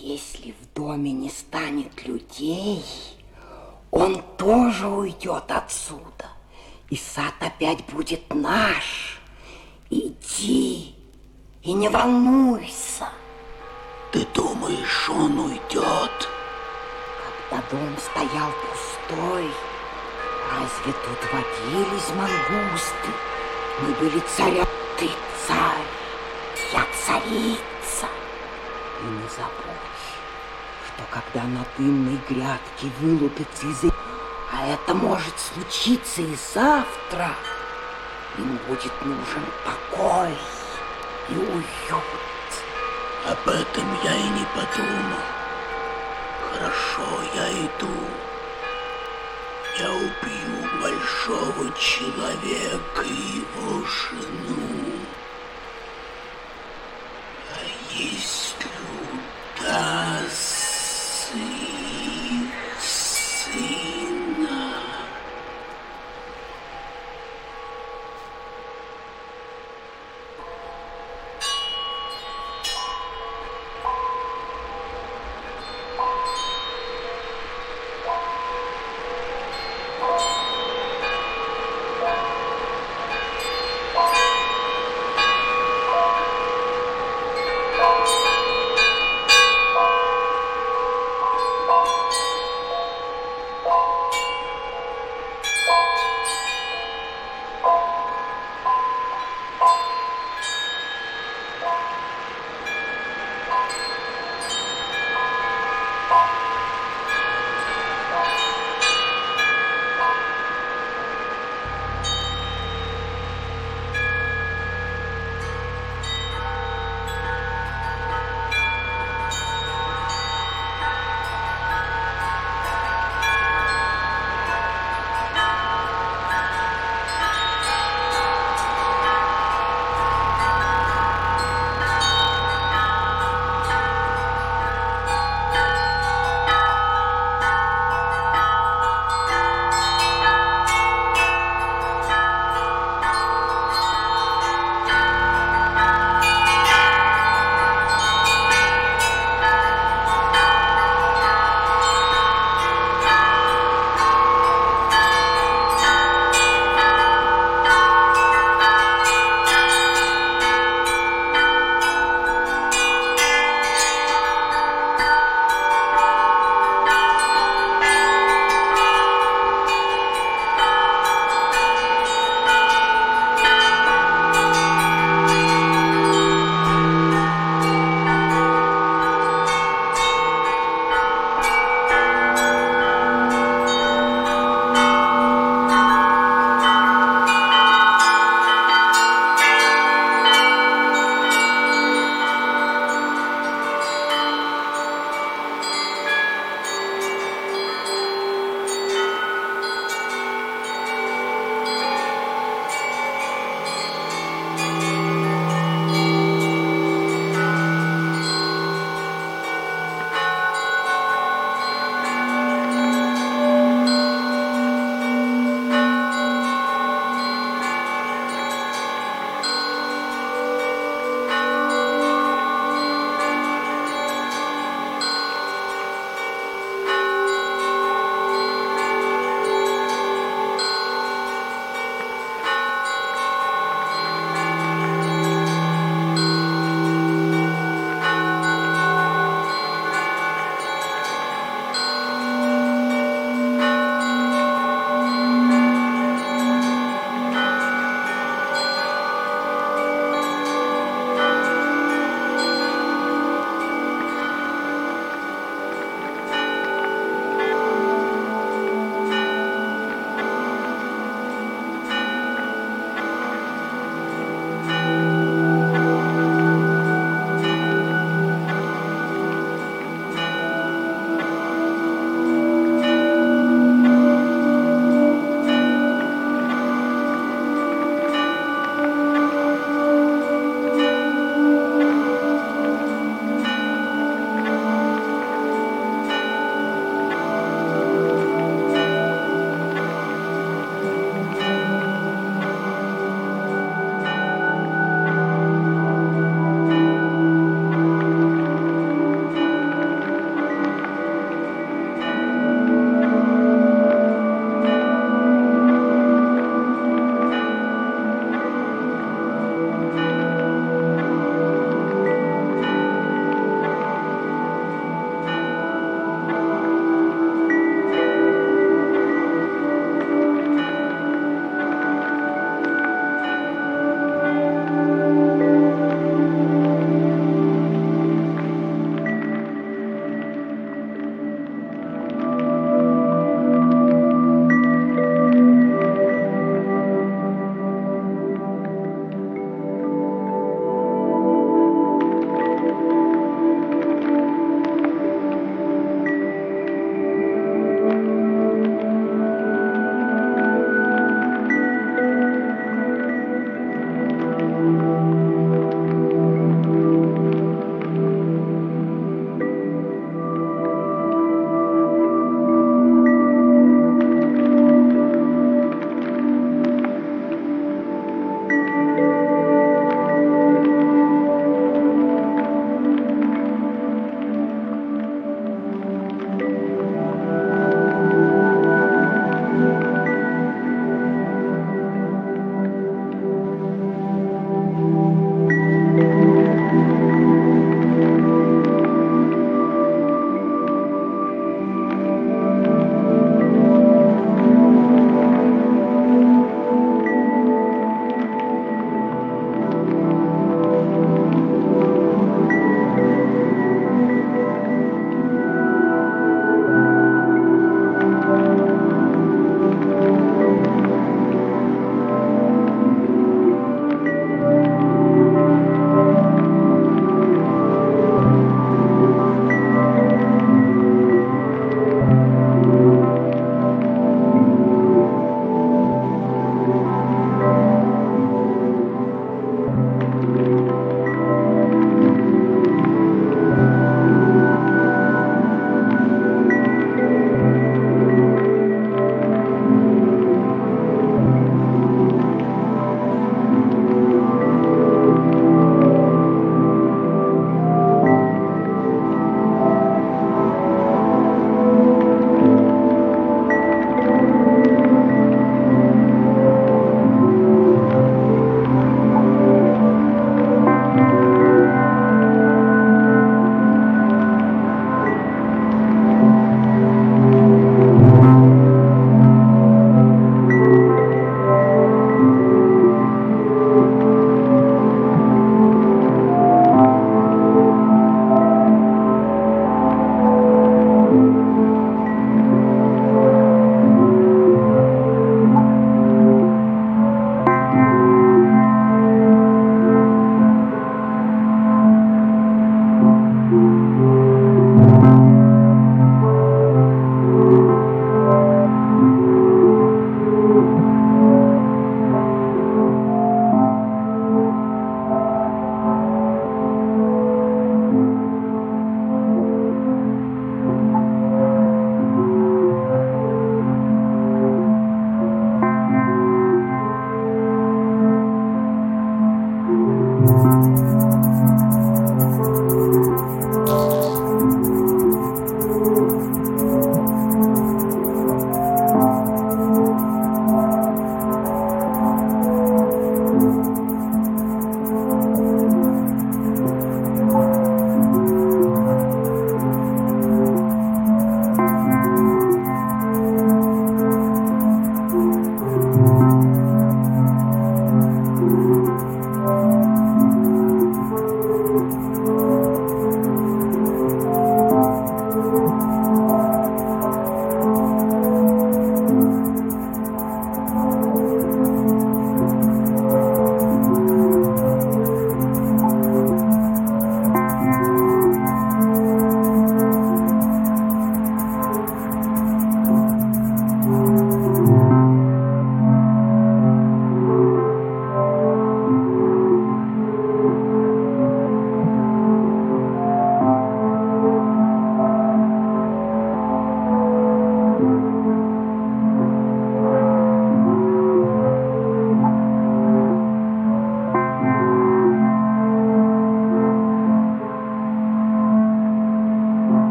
Если в доме не станет людей, он тоже уйдет отсюда. И сад опять будет наш. Иди и не волнуйся. Ты думаешь, он уйдет? Когда дом стоял пустой, разве тут водились мангусты? Мы были царя, ты царь, я царица. И не забудь, что когда на дымной грядке вылупится из... А это может случиться и завтра. Им будет нужен покой и уют. Об этом я и не подумал. Хорошо, я иду. Я убью большого человека и его жену. А если